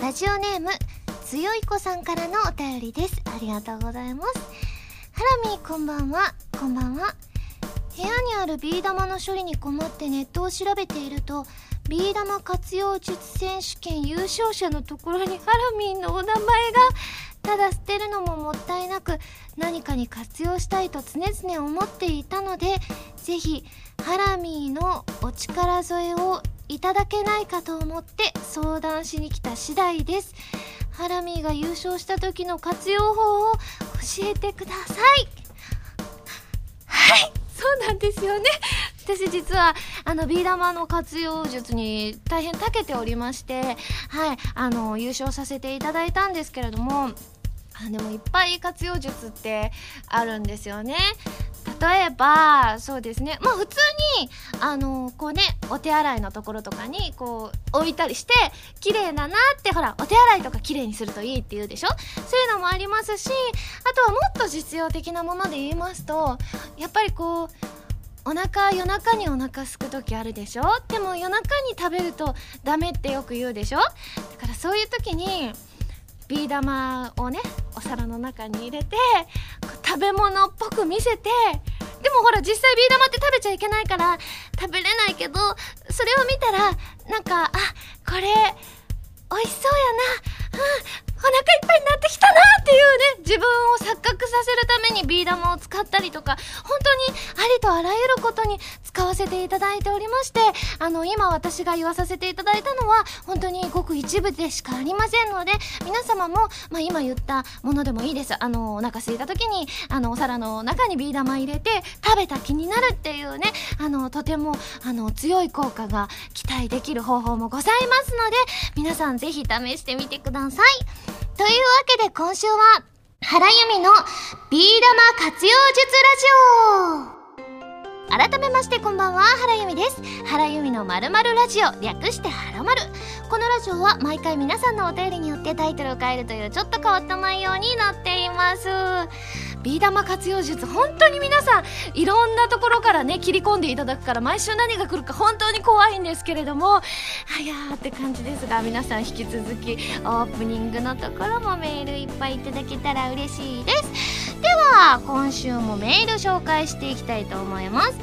ラジオネーム強い子さんからのお便りです。ありがとうございます。ハラミーこんばんは。こんばんは。部屋にあるビー玉の処理に困ってネットを調べているとビー玉活用術選手権優勝者のところにハラミーのお名前がただ捨てるのももったいなく何かに活用したいと常々思っていたのでぜひハラミーのお力添えをいただけないかと思って相談しに来た次第です。ハラミーが優勝した時の活用法を教えてください。はい。そうなんですよね。私実はあのビー玉の活用術に大変長けておりましてはい。あの優勝させていただいたんですけれどもあでもいっぱい活用術ってあるんですよね例えばそうですね。まあ普通にあのこうねお手洗いのところとかにこう置いたりして綺麗だなってほらお手洗いとか綺麗にするといいって言うでしょ？そういうのもありますしあとはもっと実用的なもので言いますとやっぱりこうお腹夜中にお腹すく時あるでしょ？でも夜中に食べるとダメってよく言うでしょ？だからそういう時にビー玉をねお皿の中に入れて食べ物っぽく見せてでもほら実際ビー玉って食べちゃいけないから食べれないけどそれを見たらなんかあこれ美味しそうやな。お腹いっぱいになってきたなっていうね自分を錯覚させるためにビー玉を使ったりとか本当にありとあらゆることに使わせていただいておりましてあの今私が言わさせていただいたのは本当にごく一部でしかありませんので皆様も、まあ、今言ったものでもいいですあのお腹空いた時にあのお皿の中にビー玉入れて食べた気になるっていうねあのとてもあの強い効果が期待できる方法もございますので皆さんぜひ試してみてください。というわけで今週は、原由美のビー玉活用術ラジオ。改めましてこんばんは、原由美です。原由美のまるまるラジオ、略してはらまる。このラジオは毎回皆さんのお便りによってタイトルを変えるというちょっと変わった内容になっています。ビー玉活用術本当に皆さんいろんなところからね切り込んでいただくから毎週何が来るか本当に怖いんですけれどもはやーって感じですが皆さん引き続きオープニングのところもメールいっぱいいただけたら嬉しいですでは今週もメール紹介していきたいと思います。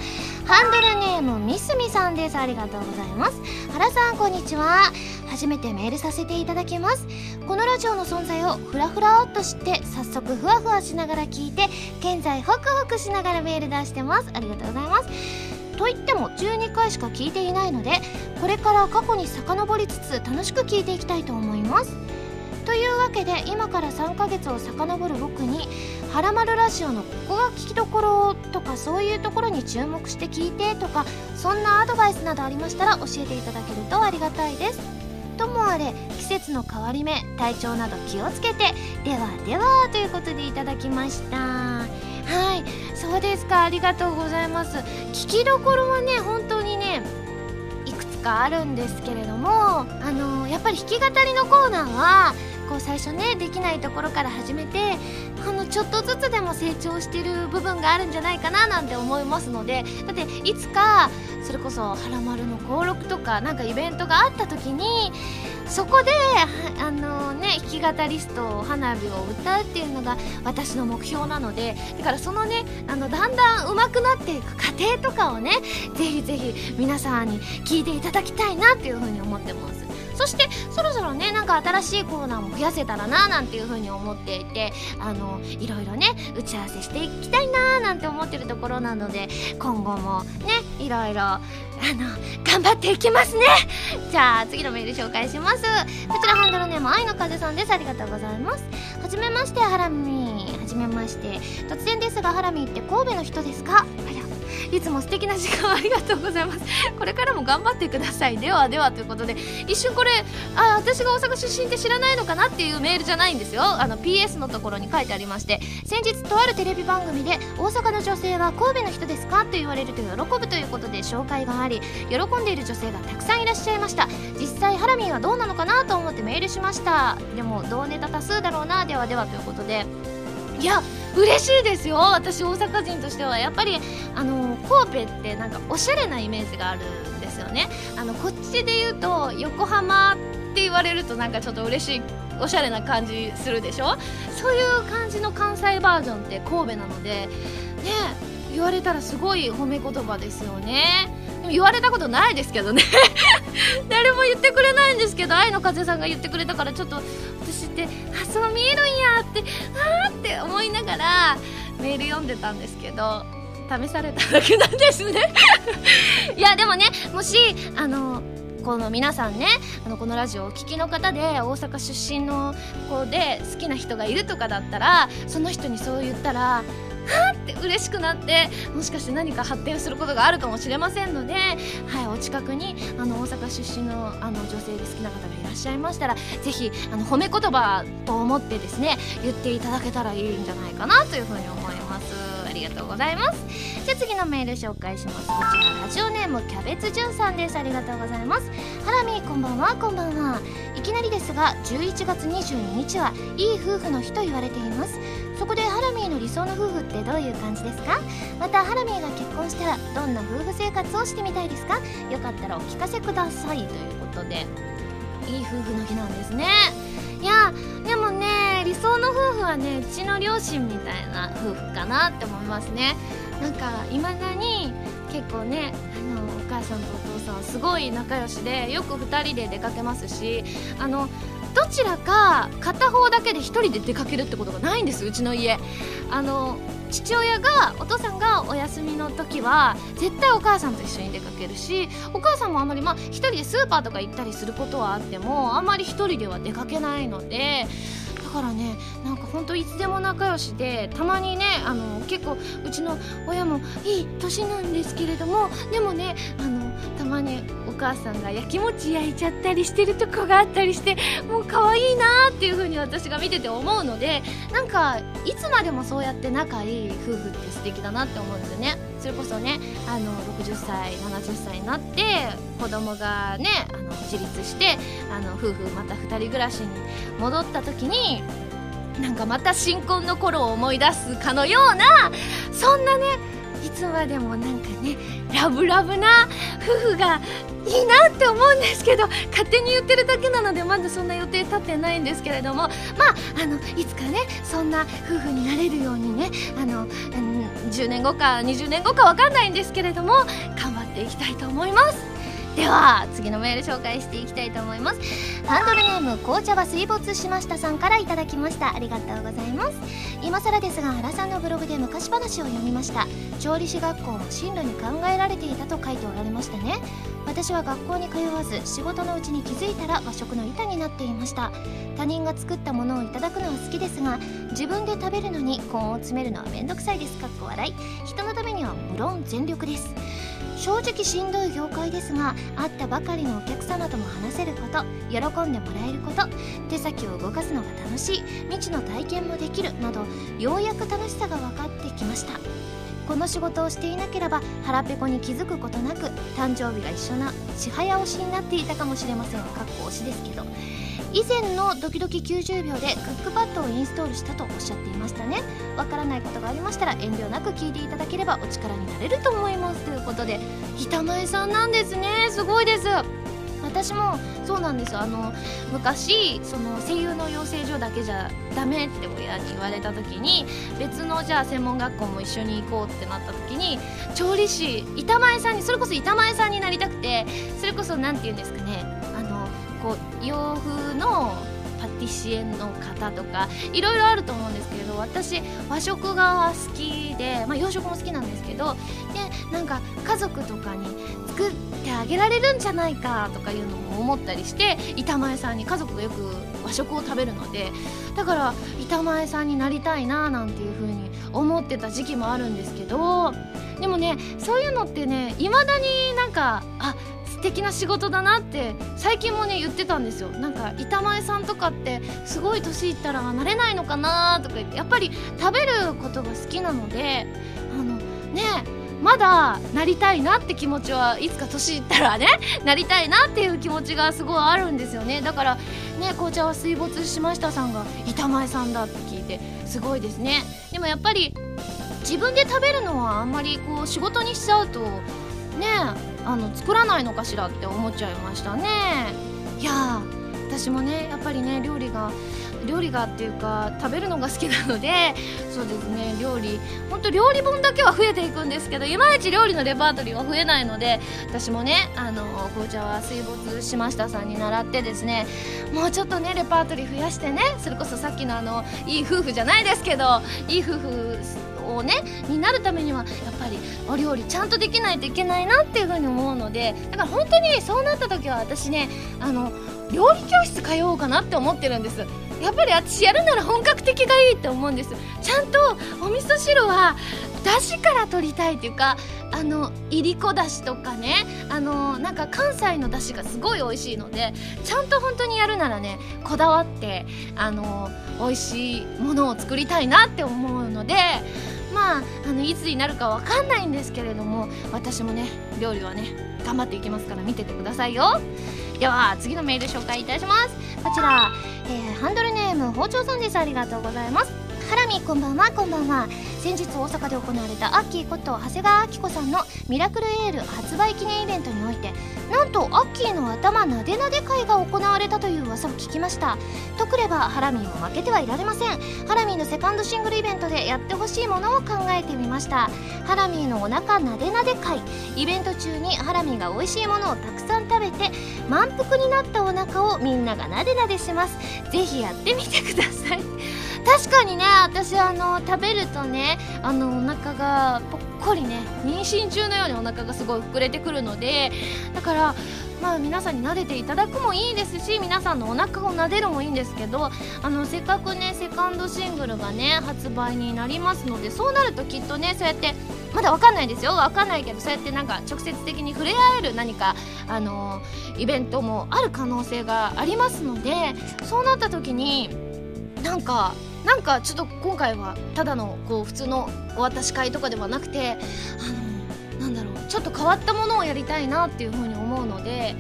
ハンドルネームみすみさんです。ありがとうございます。原さんこんにちは。初めてメールさせていただきます。このラジオの存在をふらふらっと知って早速ふわふわしながら聞いて現在ホクホクしながらメール出してます。ありがとうございます。と言っても12回しか聞いていないのでこれから過去に遡りつつ楽しく聞いていきたいと思います。というわけで今から3ヶ月を遡る僕に「はらまるラジオ」のここが聞きどころとかそういうところに注目して聞いてとかそんなアドバイスなどありましたら教えていただけるとありがたいです。ともあれ季節の変わり目体調など気をつけてではではということでいただきました。はいそうですか。ありがとうございます。聞きどころはね本当にねいくつかあるんですけれどもあのやっぱり弾き語りのコーナーはこう最初ねできないところから始めてあのちょっとずつでも成長してる部分があるんじゃないかななんて思いますのでだっていつかそれこそ「はらまる」の登録とかなんかイベントがあった時にそこであのね弾き語りスト花火を歌うっていうのが私の目標なのでだからそのねあのだんだん上手くなっていく過程とかをねぜひぜひ皆さんに聞いていただきたいなっていうふうに思ってます。そしてそろそろねなんか新しいコーナーも増やせたらななんていう風に思っていてあのいろいろね打ち合わせしていきたいななんて思ってるところなので今後もねいろいろあの頑張っていきますね。じゃあ次のメール紹介します。こちらハンドルネーム愛の風さんです。ありがとうございます。はじめましてハラミ。はじめまして。突然ですがハラミって神戸の人ですか？あやいつも素敵な時間をありがとうございます。これからも頑張ってください。ではではということで一瞬これあ私が大阪出身って知らないのかなっていうメールじゃないんですよ。あの PS のところに書いてありまして先日とあるテレビ番組で大阪の女性は神戸の人ですかと言われると喜ぶということで紹介があり喜んでいる女性がたくさんいらっしゃいました。実際ハラミーはどうなのかなと思ってメールしました。でも同ネタ多数だろうな。ではではということで。いや嬉しいですよ。私大阪人としては。やっぱりあの神戸ってなんかおしゃれなイメージがあるんですよね。あのこっちで言うと横浜って言われるとなんかちょっと嬉しいおしゃれな感じするでしょ？そういう感じの関西バージョンって神戸なのでね言われたらすごい褒め言葉ですよね。でも言われたことないですけどね。誰も言ってくれないんですけど愛の風さんが言ってくれたからちょっとてあそう見えるんやってあーって思いながらメール読んでたんですけど試されただけなんですね。いやでもねもしあのこの皆さんねあのこのラジオをお聴きの方で大阪出身の子で好きな人がいるとかだったらその人にそう言ったらはって嬉しくなってもしかして何か発展することがあるかもしれませんので、はい、お近くにあの大阪出身のあの女性で好きな方がいらっしゃいましたらぜひあの褒め言葉と思ってですね言っていただけたらいいんじゃないかなというふうに思います。ありがとうございます。じゃあ次のメール紹介します。こちらラジオネームキャベツじゅんさんです。ありがとうございます。ハラミこんばんは。こんばんは。いきなりですが11月22日はいい夫婦の日と言われています。そこでハラミーの理想の夫婦ってどういう感じですか？またハラミーが結婚したらどんな夫婦生活をしてみたいですか？よかったらお聞かせくださいということで。いい夫婦の日なんですね。いやでもね理想の夫婦はねうちの両親みたいな夫婦かなって思いますね。なんかいまだに結構ねあのお母さんとお父さんはすごい仲良しでよく2人で出かけますしあのどちらか片方だけで1人で出かけるってことがないんですうちの家。あの父親がお父さんがお休みの時は絶対お母さんと一緒に出かけるしお母さんもあんまりまあ1人でスーパーとか行ったりすることはあってもあんまり1人では出かけないのでだからねなんかほんといつでも仲良しでたまにねあの結構うちの親もいい年なんですけれどもでもねあのたまに母さんがやきもち焼いちゃったりしてるとこがあったりしてもう可愛いなっていう風に私が見てて思うのでなんかいつまでもそうやって仲いい夫婦って素敵だなって思うんですよね。それこそねあの60歳70歳になって子供がねあの自立してあの夫婦また2人暮らしに戻った時になんかまた新婚の頃を思い出すかのようなそんなねいつまでもなんかねラブラブな夫婦がいいなって思うんですけど勝手に言ってるだけなのでまだそんな予定立ってないんですけれどもまああのいつかねそんな夫婦になれるようにねあの、うん、10年後か20年後か分かんないんですけれども頑張っていきたいと思います。では次のメール紹介していきたいと思います。ハンドルネーム紅茶は水没しましたさんからいただきました。ありがとうございます。今更ですが原さんのブログで昔話を読みました。調理師学校も進路に考えられていたと書いておられましたね。私は学校に通わず仕事のうちに気づいたら和食の板になっていました。他人が作ったものをいただくのは好きですが自分で食べるのに根を詰めるのはめんどくさいです。かっこ笑い。人のためには無論全力です。正直しんどい業界ですが会ったばかりのお客様とも話せること喜んでもらえること手先を動かすのが楽しい未知の体験もできるなどようやく楽しさが分かってきました。この仕事をしていなければ腹ペコに気づくことなく誕生日が一緒なちはや推しになっていたかもしれません。かっこ推しですけど。以前のドキドキ90秒でクックパッドをインストールしたとおっしゃっていましたね。わからないことがありましたら遠慮なく聞いていただければお力になれると思いますということで。板前さんなんですね。すごいです。私もそうなんです。あの昔その声優の養成所だけじゃダメって親に言われた時に別のじゃあ専門学校も一緒に行こうってなった時に調理師板前さんにそれこそ板前さんになりたくてそれこそ何て言うんですかねこう洋風のパティシエの方とかいろいろあると思うんですけれど私和食が好きで、まあ、洋食も好きなんですけどでなんか家族とかに作ってあげられるんじゃないかとかいうのも思ったりして板前さんに家族がよく和食を食べるのでだから板前さんになりたいななんていう風に思ってた時期もあるんですけどでもねそういうのってねいまだになんかあ敵な仕事だなって最近もね言ってたんですよ。なんか板前さんとかってすごい年いったらなれないのかなとか言ってやっぱり食べることが好きなのであのねまだなりたいなって気持ちはいつか年いったらね なりたいなっていう気持ちがすごいあるんですよね。だからね紅茶は水没しましたさんが板前さんだって聞いてすごいですね。でもやっぱり自分で食べるのはあんまりこう仕事にしちゃうとねあの作らないのかしらって思っちゃいましたね。いや私もねやっぱりね料理が料理がっていうか食べるのが好きなので そうですね料理。本当料理本だけは増えていくんですけどいまいち料理のレパートリーは増えないので私もねあの紅茶は水没しましたさんに習ってですねもうちょっとねレパートリー増やしてねそれこそさっきのあのいい夫婦じゃないですけどいい夫婦をねになるためにはやっぱりお料理ちゃんとできないといけないなっていうふうに思うのでだから本当にそうなった時は私ねあの料理教室通おうかなって思ってるんです。やっぱり私やるなら本格的がいいって思うんです。ちゃんとお味噌汁はだしから取りたいっていうかあのいりこだしとかねあのなんか関西のだしがすごい美味しいのでちゃんと本当にやるならねこだわってあの美味しいものを作りたいなって思うのでまああのいつになるかわかんないんですけれども私もね料理はね頑張っていきますから見ててくださいよ。では次のメール紹介いたします。こちら、えー、ハンドルネーム包丁さんです。ありがとうございます。ハラミこんばんはこんばんは。先日大阪で行われたアッキーこと長谷川明子さんのミラクルエール発売記念イベントにおいてなんとアッキーの頭なでなで会が行われたという噂を聞きました。とくればハラミーも負けてはいられません。ハラミーのセカンドシングルイベントでやってほしいものを考えてみました。ハラミーのお腹なでなで会。イベント中にハラミーが美味しいものをたくさん食べて満腹になったお腹をみんながなでなでします。ぜひやってみてください。確かにね私あの食べるとねあのお腹がぽっこりね妊娠中のようにお腹がすごい膨れてくるのでだからまあ皆さんに撫でていただくもいいですし皆さんのお腹を撫でるもいいんですけどあのせっかくねセカンドシングルがね発売になりますのでそうなるときっとねそうやってまだわかんないですよ。わかんないけどそうやってなんか直接的に触れ合える何かあのイベントもある可能性がありますのでそうなった時になんかなんかちょっと今回はただのこう普通のお渡し会とかではなくてあのなんだろうちょっと変わったものをやりたいなっていうふうに思うので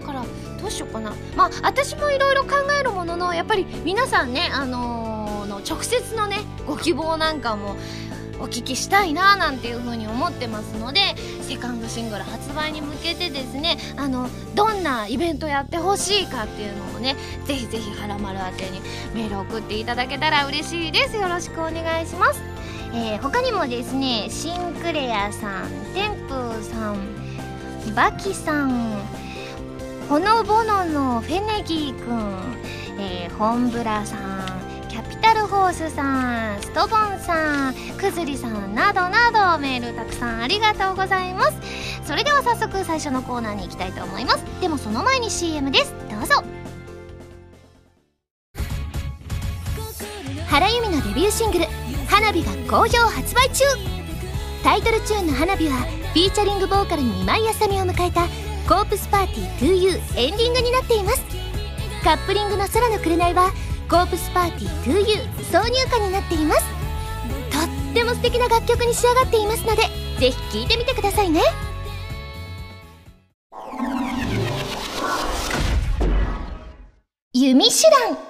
だからどうしようかな。まあ私もいろいろ考えるもののやっぱり皆さんねあのー、の直接のねご希望なんかもお聞きしたいななんていう風に思ってますのでセカンドシングル発売に向けてですねあのどんなイベントやってほしいかっていうのをねぜひぜひはらまる宛てにメール送っていただけたら嬉しいです。よろしくお願いします、えー、他にもですねシンクレアさんテンプーさんバキさんほのぼののフェネギーくん、えー、ホンブラさんタルホースさんストボンさんくずりさんなどなどメールたくさんありがとうございます。それでは早速最初のコーナーに行きたいと思います。でもその前に CM です。どうぞ原由美のデビューシングル「花火」が好評発売中。タイトルチューンの「花火」はフィーチャリングボーカルに今井あさみを迎えた「コープスパーティー 2U」エンディングになっています。カップリングの「空の紅」は「コープスパーティー 2U 挿入歌になっています。とっても素敵な楽曲に仕上がっていますのでぜひ聴いてみてくださいね。弓手段。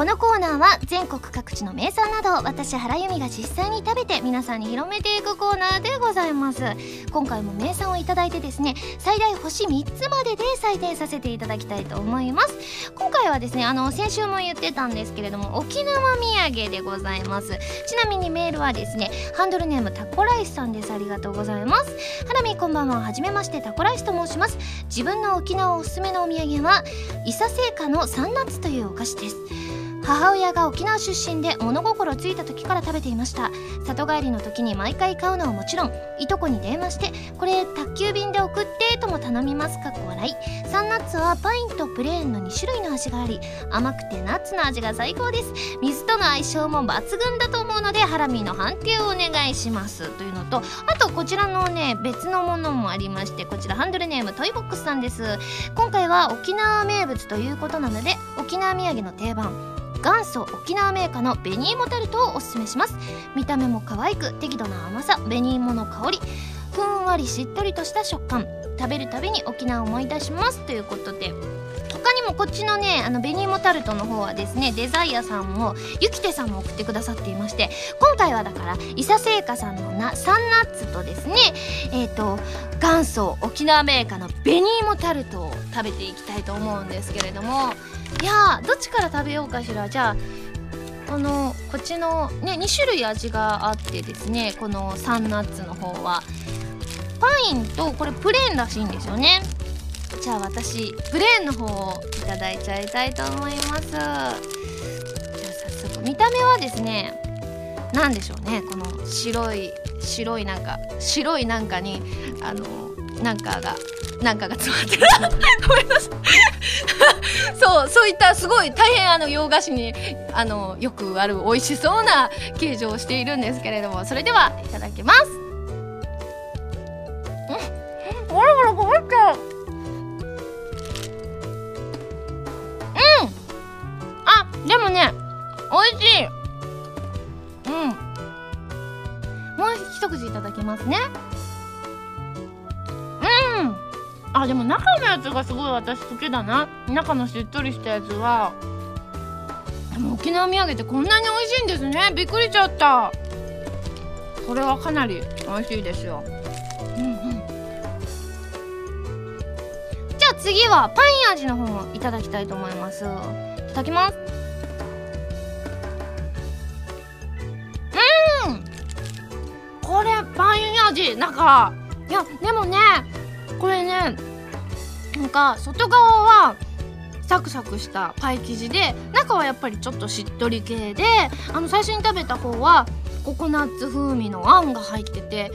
このコーナーは全国各地の名産など私原由美が実際に食べて皆さんに広めていくコーナーでございます。今回も名産をいただいてですね最大星3つまでで採点させていただきたいと思います。今回はですねあの先週も言ってたんですけれども沖縄土産でございます。ちなみにメールはですねハンドルネームタコライスさんです。ありがとうございます。ハラミこんばんは。はじめましてタコライスと申します。自分の沖縄おすすめのお土産は伊佐製菓のサンナッツというお菓子です。母親が沖縄出身で物心ついた時から食べていました。里帰りの時に毎回買うのはもちろんいとこに電話してこれ宅急便で送ってとも頼みますかっこ笑い。サンナッツはパインとプレーンの2種類の味があり甘くてナッツの味が最高です。水との相性も抜群だと思うのでハラミの判定をお願いしますというのとあとこちらのね別のものもありましてこちらハンドルネームトイボックスさんです。今回は沖縄名物ということなので沖縄土産の定番。元祖沖縄メーカーの紅芋タルトをおすすめします。見た目も可愛く適度な甘さ紅芋の香りふんわりしっとりとした食感。食べるたびに沖縄を思い出します。ということでこっちのねあの紅芋タルトの方はですねデザイアさんもゆきてさんも送ってくださっていまして今回はだから伊佐製菓さんのなサンナッツとですねえっ、ー、と元祖沖縄メーカーの紅芋タルトを食べていきたいと思うんですけれどもいやどっちから食べようかしら？じゃあこのこっちのね2種類味があってですねこのサンナッツの方は。パインとこれプレーンらしいんですよね。じゃあ私プレーンの方をいただいちゃいたいと思います。じゃあ早速見た目はですね何でしょうね。この白い白いなんか白いなんかにあのなんかがなんかが詰まってる。ごめんなさい。そうそういったすごい大変あの洋菓子にあのよくある美味しそうな形状をしているんですけれども。それではいただきます。うん。ゴロゴロこぼれちゃうでもね美味しい。うん。もう一口いただきますね。うん。あでも中のやつがすごい私好きだな。中のしっとりしたやつは。でも沖縄土産ってこんなに美味しいんですね。びっくりしちゃった。これはかなり美味しいですよ。うんうん。じゃあ次はパイン味の方もいただきたいと思います。いただきます。なんかいやでもねこれねなんか外側はサクサクしたパイ生地で中はやっぱりちょっとしっとり系であの最初に食べた方はココナッツ風味のあんが入ってて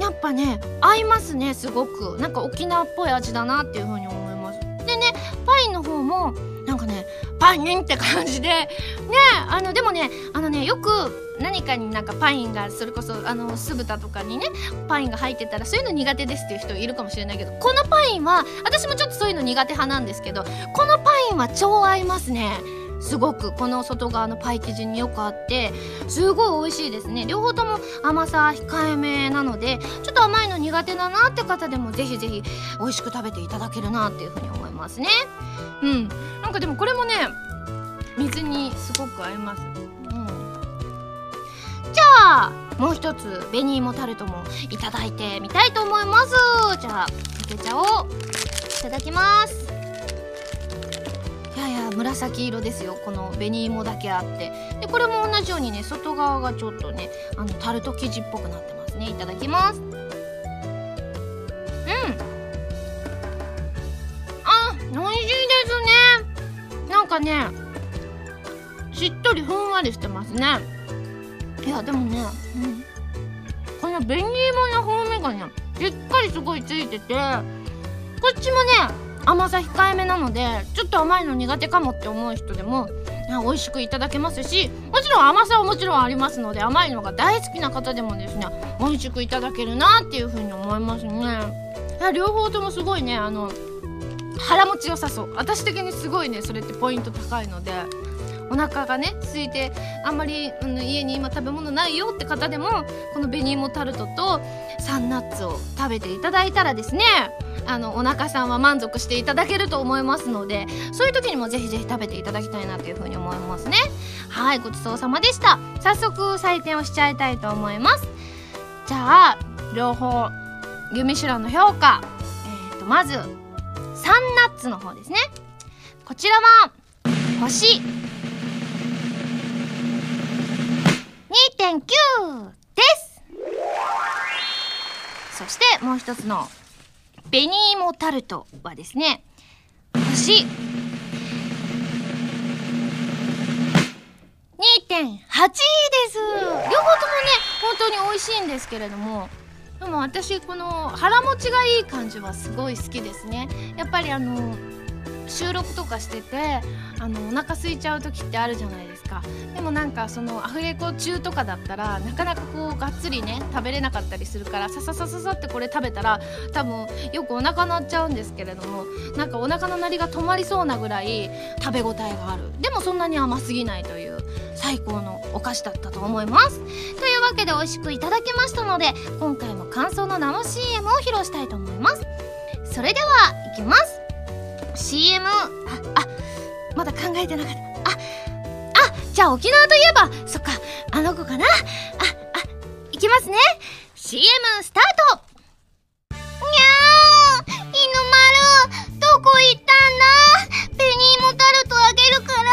やっぱね合いますねすごく。なんか沖縄っぽい味だなっていう風に思います。でねパイの方もなんかねパインって感じで。ねあのでもねあのねよく何かになんかパインがそれこそあの酢豚とかにねパインが入ってたらそういうの苦手ですっていう人いるかもしれないけどこのパインは私もちょっとそういうの苦手派なんですけどこのパインは超合いますね。すごく。この外側のパイ生地によくあってすごい美味しいですね。両方とも甘さ控えめなのでちょっと甘いの苦手だなって方でもぜひぜひ美味しく食べていただけるなっていうふうに思いますね。うん。なんかでもこれもね水にすごく合います。うん。じゃあもう一つ紅芋タルトもいただいてみたいと思います。じゃあかけちゃおういただきます。いやいや紫色ですよ。この紅芋だけあって。でこれも同じようにね外側がちょっとねあのタルト生地っぽくなってますね。いただきます。かねしっとりふんわりしてますね。いやでもね、うん、この紅芋の風味がねしっかりすごいついててこっちもね甘さ控えめなのでちょっと甘いの苦手かもって思う人でも美味しくいただけますしもちろん甘さはもちろんありますので甘いのが大好きな方でもですね美味しくいただけるなっていう風に思いますね。いや両方ともすごいねあの腹持ちよさそう。私的にすごいねそれってポイント高いので。お腹がね空いてあんまり、うん、家に今食べ物ないよって方でもこの紅芋タルトとサンナッツを食べていただいたらですねあのお腹さんは満足していただけると思いますのでそういう時にもぜひぜひ食べていただきたいなというふうに思いますね。はいごちそうさまでした。早速採点をしちゃいたいと思います。じゃあ両方ユミシュランの評価。えー、とまずサンナッツの方ですね。こちらは星。2.9です。そしてもう一つの紅芋タルトはですね星。2.8です。両方ともね本当に美味しいんですけれども。でも私この腹持ちがいい感じはすごい好きですね。やっぱりあの収録とかしててあのお腹空いちゃう時ってあるじゃないですか。でもなんかそのアフレコ中とかだったらなかなかこうがっつりね食べれなかったりするからさささささってこれ食べたら多分よくお腹鳴っちゃうんですけれどもなんかお腹の鳴りが止まりそうなぐらい食べ応えがある。でもそんなに甘すぎないという最高のお菓子だったと思います。とわけで美味しくいただきましたので今回も感想の生 CM を披露したいと思います。それではいきます。CM ああまだ考えてなかった。ああじゃあ沖縄といえばそっかあの子かな。ああいきますね。CM スタート。にゃー犬丸どこ行ったんだ？ペニーモタルトあげるから。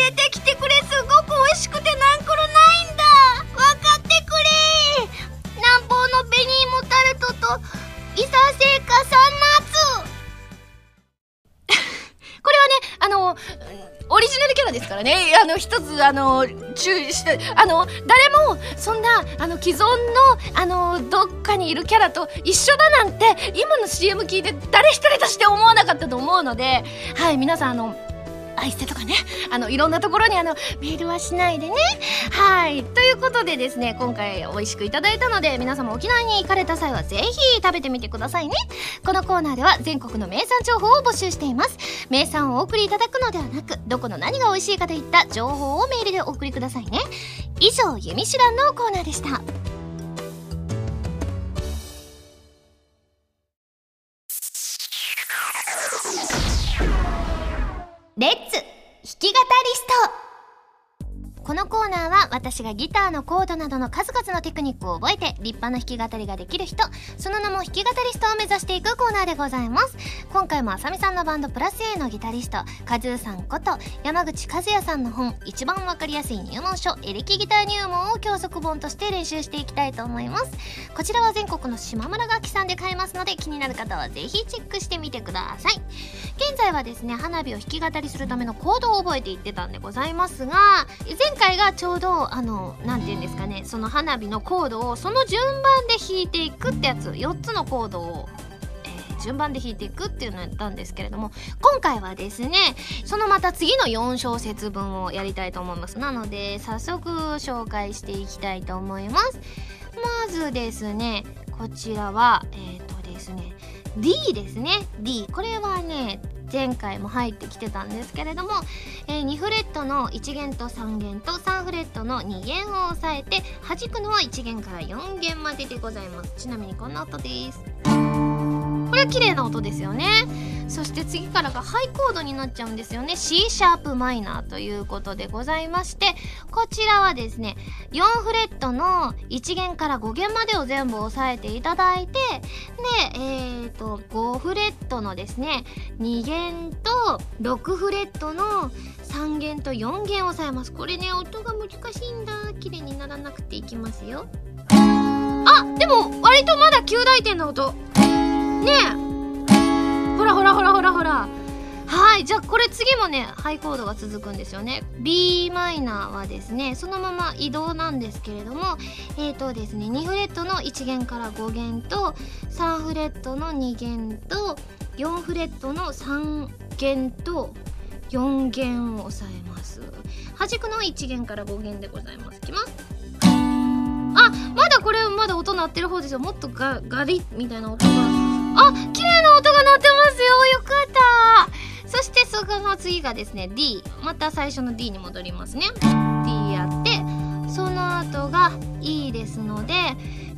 出てきてくれすごく美味しくてナンクルないんだ。分かってくれ。南方のベニーモタルトと伊佐製菓サンナッツこれはねあのオリジナルキャラですからね。あの一つあの注意してあの誰もそんなあの既存のあのどっかにいるキャラと一緒だなんて今の CM 聞いて誰一人として思わなかったと思うのではい皆さんあの愛捨てとかねあのいろんなところにあのメールはしないでね。はい。ということでですね今回美味しくいただいたので皆様沖縄に行かれた際はぜひ食べてみてくださいね。このコーナーでは全国の名産情報を募集しています。名産をお送りいただくのではなくどこの何が美味しいかといった情報をメールでお送りくださいね。以上「弓手段」のコーナーでした。き語りストこのコーナーは私がギターのコードなどの数々のテクニックを覚えて立派な弾き語りができる人その名も弾き語りストを目指していくコーナーでございます。今回もあさみさんのバンドプラス A のギタリストカズーさんこと山口和也さんの本一番わかりやすい入門書エレキギター入門を教則本として練習していきたいと思います。こちらは全国の島村楽器さんで買えますので気になる方はぜひチェックしてみてください。現在はですね花火を弾き語りするためのコードを覚えていってたんでございますが前回がちょうどあの何て言うんですかねその花火のコードをその順番で弾いていくってやつ4つのコードをえ順番で弾いていくっていうのをやったんですけれども今回はですねそのまた次の4小節分をやりたいと思います。なので早速紹介していきたいと思います。まずですねこちらはえっ、とですね D ですね。D これはね前回も入ってきてたんですけれども、えー2フレットの1弦と3弦と3フレットの2弦を押さえて弾くのは1弦から4弦まででございます。ちなみにこんな音です。れ綺麗な音ですよね。そして次からがハイコードになっちゃうんですよね。C シャープマイナーということでございましてこちらはですね4フレットの1弦から5弦までを全部押さえていただいてでえー、と5フレットのですね2弦と6フレットの3弦と4弦を押さえます。これね音が難しいんだ。綺麗にならなくていきますよ。あでも割とまだ9大点の音。ねえ。ほらほらほらほらほら。はいじゃあこれ次もねハイコードが続くんですよね。B マイナーはですねそのまま移動なんですけれどもえーとですね2フレットの1弦から5弦と3フレットの2弦と4フレットの3弦と4弦を押さえます。弾くのは1弦から5弦でございます。いきます。あまだこれまだ音鳴ってる方ですよ。もっとガガリッみたいな音が。あ綺麗な音が鳴ってますよ。よかった。そしてそこの次がですね D また最初の D に戻りますね。D やってその後が E ですので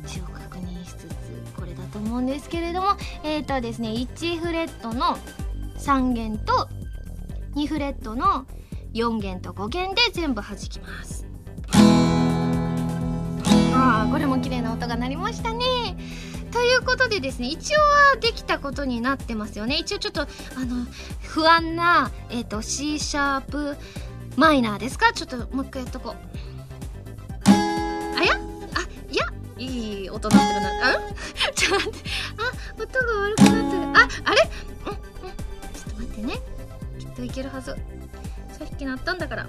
一応確認しつつこれだと思うんですけれどもえっ、ー、とですね1フレットの3弦と2フレットの4弦と5弦で全部弾きます。あーこれも綺麗な音が鳴りましたね。ということでですね一応はできたことになってますよね。一応ちょっとあの不安な、えー、と C シャープマイナーですか？ちょっともう一回やっとこう。あやあいやいい音鳴ってるな。あ？ちょっと待って。あ音が悪くなってる。ああれ？うんうん。ちょっと待ってね。きっといけるはず。さっき鳴ったんだから、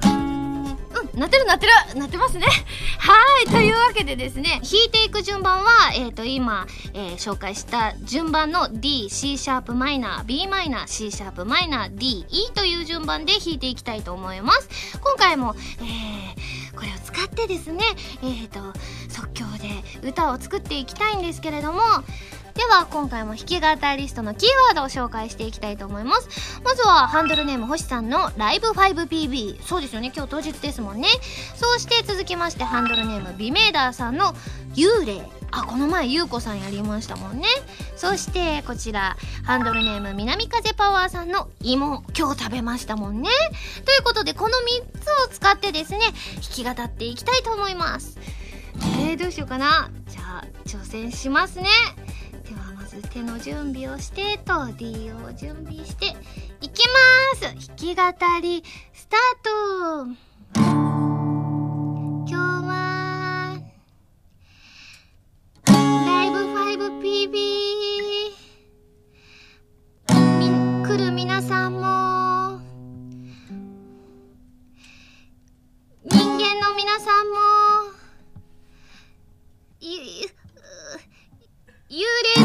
なってるなってるなってますね。はいというわけでですね弾いていく順番は、えー、と今、えー紹介した順番の D、C シャープマイナー、B マイナー、C シャープマイナー、D、E という順番で弾いていきたいと思います。今回も、えーこれを使ってですねえー、と即興で歌を作っていきたいんですけれどもでは今回も弾き語りストのキーワードを紹介していきたいと思います。まずはハンドルネーム星さんのライブ 5PB そうですよね。今日当日ですもんね。そして続きましてハンドルネームビメーダーさんの幽霊。あこの前ゆうこさんやりましたもんね。そしてこちらハンドルネーム南風パワーさんの芋。今日食べましたもんね。ということでこの3つを使ってですね弾き語っていきたいと思います。えー、どうしようかな。じゃあ挑戦しますね。手の準備をしてと D を準備していきます。弾き語りスタート。今日はライブ 5PB 来る皆さんも。人間の皆さんも。幽霊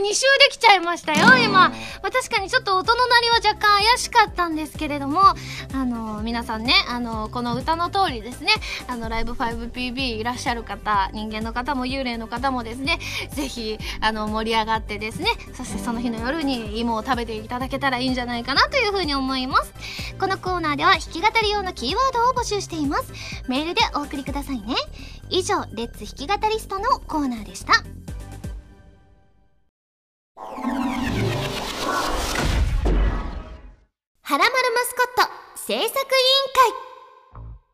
2周できちゃいましたよ、今。ま、確かにちょっと音の鳴りは若干怪しかったんですけれども、あの、皆さんね、あの、この歌の通りですね、あの、ライブ 5PB いらっしゃる方、人間の方も幽霊の方もですね、ぜひ、あの、盛り上がってですね、そしてその日の夜に芋を食べていただけたらいいんじゃないかなというふうに思います。このコーナーでは弾き語り用のキーワードを募集しています。メールでお送りくださいね。以上、レッツ弾き語りストのコーナーでした。はらまるマスコット制作委員会。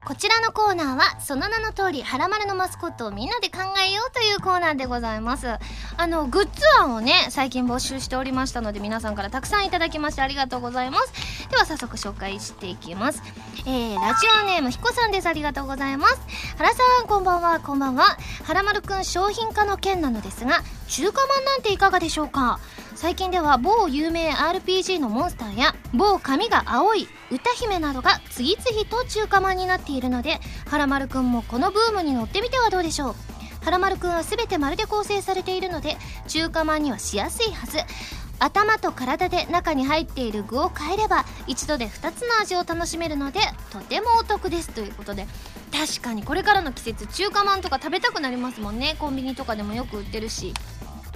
こちらのコーナーはその名の通りはらまるのマスコットをみんなで考えようというコーナーでございます。あのグッズ案をね最近募集しておりましたので皆さんからたくさんいただきましてありがとうございます。では早速紹介していきます。えー、ラジオネームひこさんです。ありがとうございます。原さんこんばんは。こんばんは。はらまるくん商品化の件なのですが中華まんなんていかがでしょうか？最近では某有名 RPG のモンスターや某髪が青い歌姫などが次々と中華まんになっているのではらまるくんもこのブームに乗ってみてはどうでしょう。はらまるくんは全て丸で構成されているので中華まんにはしやすいはず。頭と体で中に入っている具を変えれば一度で2つの味を楽しめるのでとてもお得ですということで。確かにこれからの季節中華まんとか食べたくなりますもんね。コンビニとかでもよく売ってるし。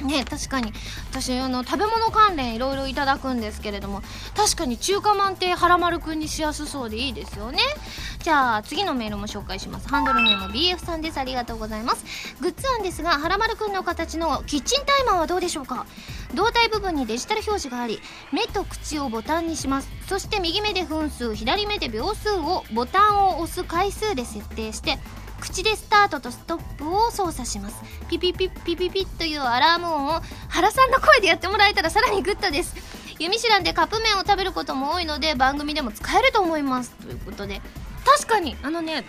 ね確かに。私あの食べ物関連いろいろいただくんですけれども確かに中華まんってはらまるくんにしやすそうでいいですよね。じゃあ次のメールも紹介します。ハンドルネーム BF さんです。ありがとうございます。グッズ案ですがはらまるくんの形のキッチンタイマーはどうでしょうか？胴体部分にデジタル表示があり目と口をボタンにします。そして右目で分数左目で秒数をボタンを押す回数で設定して口でスタートとストップを操作します。ピピピピピピというアラーム音を原さんの声でやってもらえたらさらにグッドです由実シュランでカップ麺を食べることも多いので番組でも使えると思いますということで確かにあのね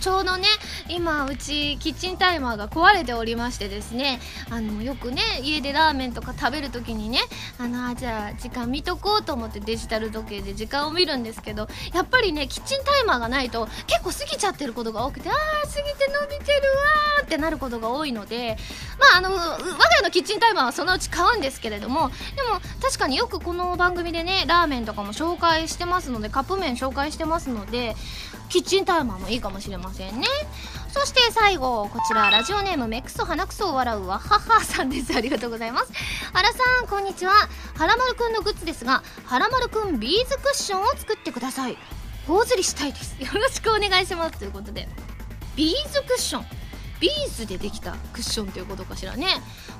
ちょうどね今うちキッチンタイマーが壊れておりましてですねあのよくね家でラーメンとか食べる時にねあのじゃあ時間見とこうと思ってデジタル時計で時間を見るんですけどやっぱりねキッチンタイマーがないと結構過ぎちゃってることが多くてあー過ぎて伸びてるわーってなることが多いのでまああの我が家のキッチンタイマーはそのうち買うんですけれどもでも確かによくこの番組でねラーメンとかも紹介してますのでカップ麺紹介してますのでキッチンタイマーもいいかもしれませんね。そして最後こちらラジオネームメクソ鼻くそを笑うわははさんです。ありがとうございます。原さんこんにちは。はらまるくんのグッズですがはらまるくんビーズクッションを作ってください。頬ずりしたいです。よろしくお願いします。ということでビーズクッション。ビーズでできたクッションということかしらね。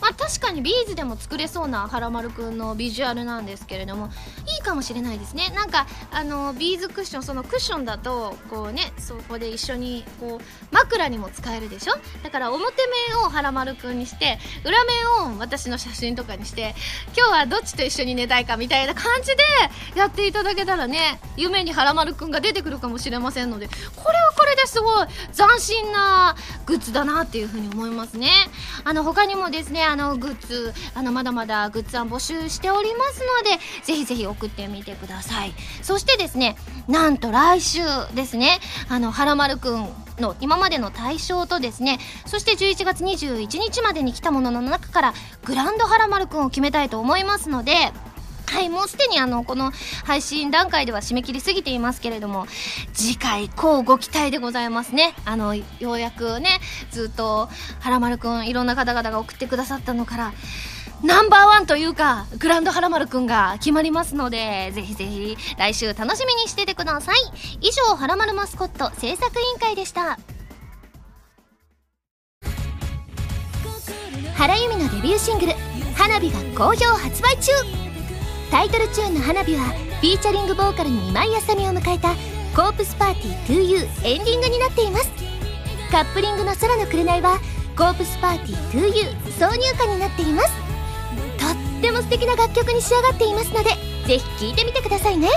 まあ確かにビーズでも作れそうなはらまるくんのビジュアルなんですけれどもいいかもしれないですね。なんかあのビーズクッションそのクッションだとこうねそこで一緒にこう枕にも使えるでしょ？だから表面をはらまるくんにして裏面を私の写真とかにして今日はどっちと一緒に寝たいかみたいな感じでやっていただけたらね夢にはらまるくんが出てくるかもしれませんのでこれはこれすごい。斬新なグッズだなっていうふうに思いますね。あの他にもですねあのグッズあのまだまだグッズ案募集しておりますのでぜひぜひ送ってみてください。そしてですねなんと来週ですねあのはらまるくんの今までの対象とですねそして11月21日までに来たものの中からグランドはらまるくんを決めたいと思いますのではいもうすでにあのこの配信段階では締め切りすぎていますけれども次回こうご期待でございますね。あのようやくねずっとはらまるくんいろんな方々が送ってくださったのからナンバーワンというかグランドはらまるくんが決まりますのでぜひぜひ来週楽しみにしててください。以上はらまるマスコット制作委員会でした。原由美のデビューシングル「花火」が好評発売中。タイトルチューンの「花火」はフィーチャリングボーカルの今井あさみを迎えた「コープスパーティー TOU」エンディングになっています。カップリングの「空の紅」は「コープスパーティー TOU」挿入歌になっています。とっても素敵な楽曲に仕上がっていますのでぜひ聴いてみてくださいね。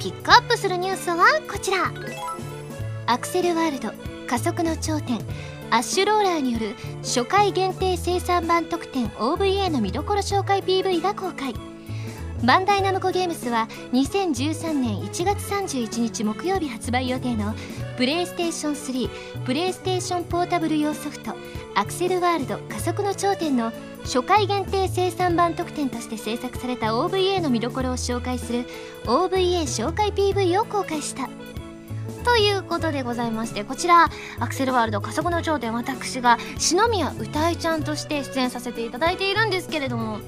ピックアップするニュースはこちら。アクセルワールド加速の頂点アッシュローラーによる初回限定生産版特典 OVA の見どころ紹介 PV が公開。バンダイナムコゲームスは2013年1月31日木曜日発売予定のプレイステーション3プレイステーションポータブル用ソフトアクセルワールド加速の頂点の初回限定生産版特典として制作された OVA の見どころを紹介する OVA 紹介 PV を公開した。ということでございましてこちらアクセルワールド加速の頂点私が篠宮歌いちゃんとして出演させていただいているんですけれども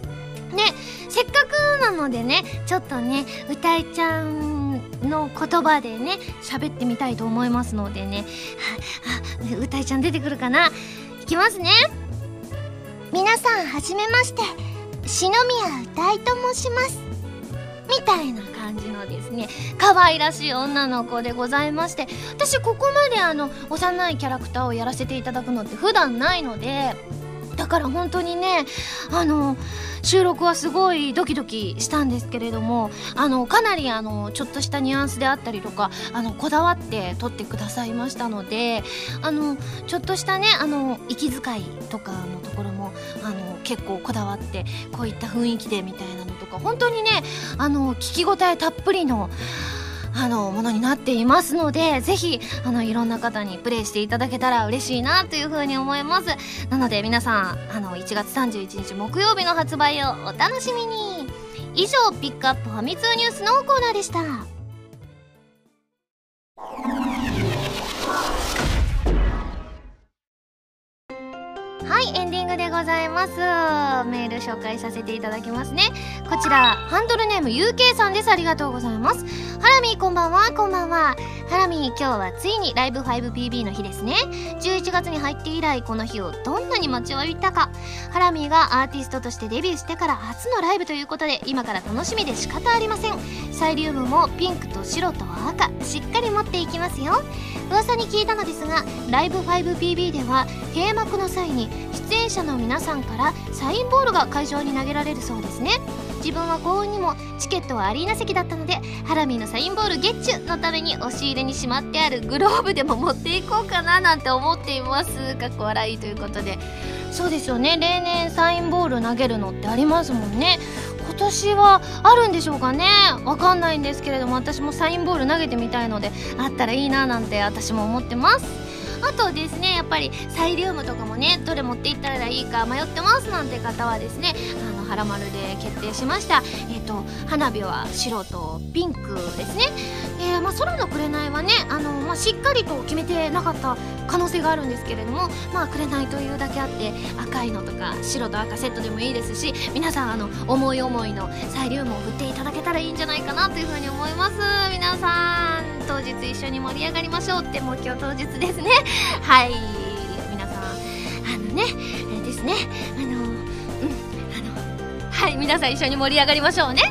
ねせっかくなのでねちょっとね歌いちゃんの言葉でね喋ってみたいと思いますのでね。は歌いちゃん出てくるかな？いきますね。皆さんはじめまして。篠宮歌いと申します。みたいな感じのですね可愛らしい女の子でございまして。私ここまであの幼いキャラクターをやらせていただくのって普段ないのでだから本当にねあの収録はすごいドキドキしたんですけれどもあのかなりあのちょっとしたニュアンスであったりとかあのこだわって撮ってくださいましたのであのちょっとしたねあの息遣いとかのところもあの結構こだわってこういった雰囲気でみたいなのとか本当にねあの聞き応えたっぷりのあのものになっていますのでぜひあのいろんな方にプレイしていただけたら嬉しいなというふうに思います。なので皆さんあの1月31日木曜日の発売をお楽しみに。以上ピックアップファミ通ニュースのコーナーでした。ございます。メール紹介させていただきますね。こちらハンドルネーム UK さんです。ありがとうございます。ハラミーこんばんは。こんばんは。ハラミー今日はついにライブ 5PB の日ですね。11月に入って以来この日をどんなに待ちわびたか。ハラミーがアーティストとしてデビューしてから初のライブということで今から楽しみで仕方ありません。サイリウムもピンクと白と赤。しっかり持っていきますよ。噂に聞いたのですがライブ 5PB では閉幕の際に出演者の皆さんからサインボールが会場に投げられるそうですね。自分は幸運にもチケットはアリーナ席だったのでハラミーのサインボールゲッチュのために押し入れにしまってあるグローブでも持っていこうかななんて思っています。かっこ笑いということで。そうですよね。例年サインボール投げるのってありますもんね。今年はあるんでしょうかね。わかんないんですけれども私もサインボール投げてみたいのであったらいいななんて私も思ってます。あとですねやっぱりサイリウムとかもねどれ持っていったらいいか迷ってますなんて方はですねあのハラマルで決定しました。えっ、と花火は白とピンクですね。えー、まあ、空の紅はねあの、まあ、しっかりと決めてなかった可能性があるんですけれどもまあ紅というだけあって赤いのとか白と赤セットでもいいですし皆さんあの思い思いのサイリウムを振っていただけたらいいんじゃないかなというふうに思います。皆さん当日一緒に盛り上がりましょうってもう今日当日ですね。はい。皆さんあのねあれですね。あのはい皆さん一緒に盛り上がりましょうね。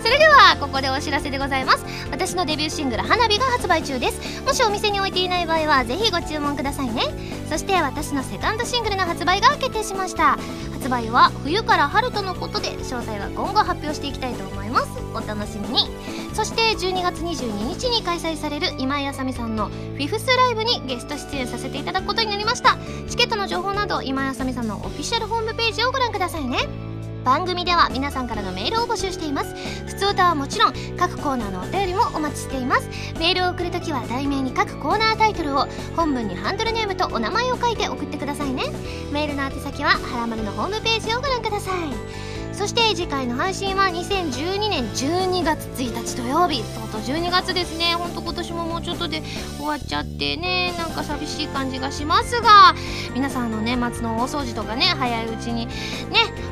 それではここでお知らせでございます。私のデビューシングル「花火」が発売中です。もしお店に置いていない場合はぜひご注文くださいね。そして私のセカンドシングルの発売が決定しました。発売は冬から春とのことで詳細は今後発表していきたいと思います。お楽しみに。そして12月22日に開催される今井あさみさんのフィフスライブにゲスト出演させていただくことになりました。チケットの情報など今井あさみさんのオフィシャルホームページをご覧くださいね。番組では皆さんからのメールを募集しています。普通歌はもちろん各コーナーのお便りもお待ちしています。メールを送るときは題名に各コーナータイトルを本文にハンドルネームとお名前を書いて送ってくださいね。メールの宛先ははらまるのホームページをご覧ください。そして次回の配信は2012年12月1日土曜日。とうとう12月ですね。ほんと今年ももうちょっとで終わっちゃってね。なんか寂しい感じがしますが皆さんの年末の大掃除とかね早いうちにね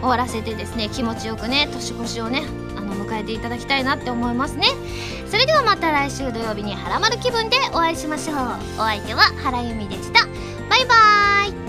終わらせてですね気持ちよくね年越しをねあの迎えていただきたいなって思いますね。それではまた来週土曜日にハラマル気分でお会いしましょう。お相手は原由美でした。バイバーイ。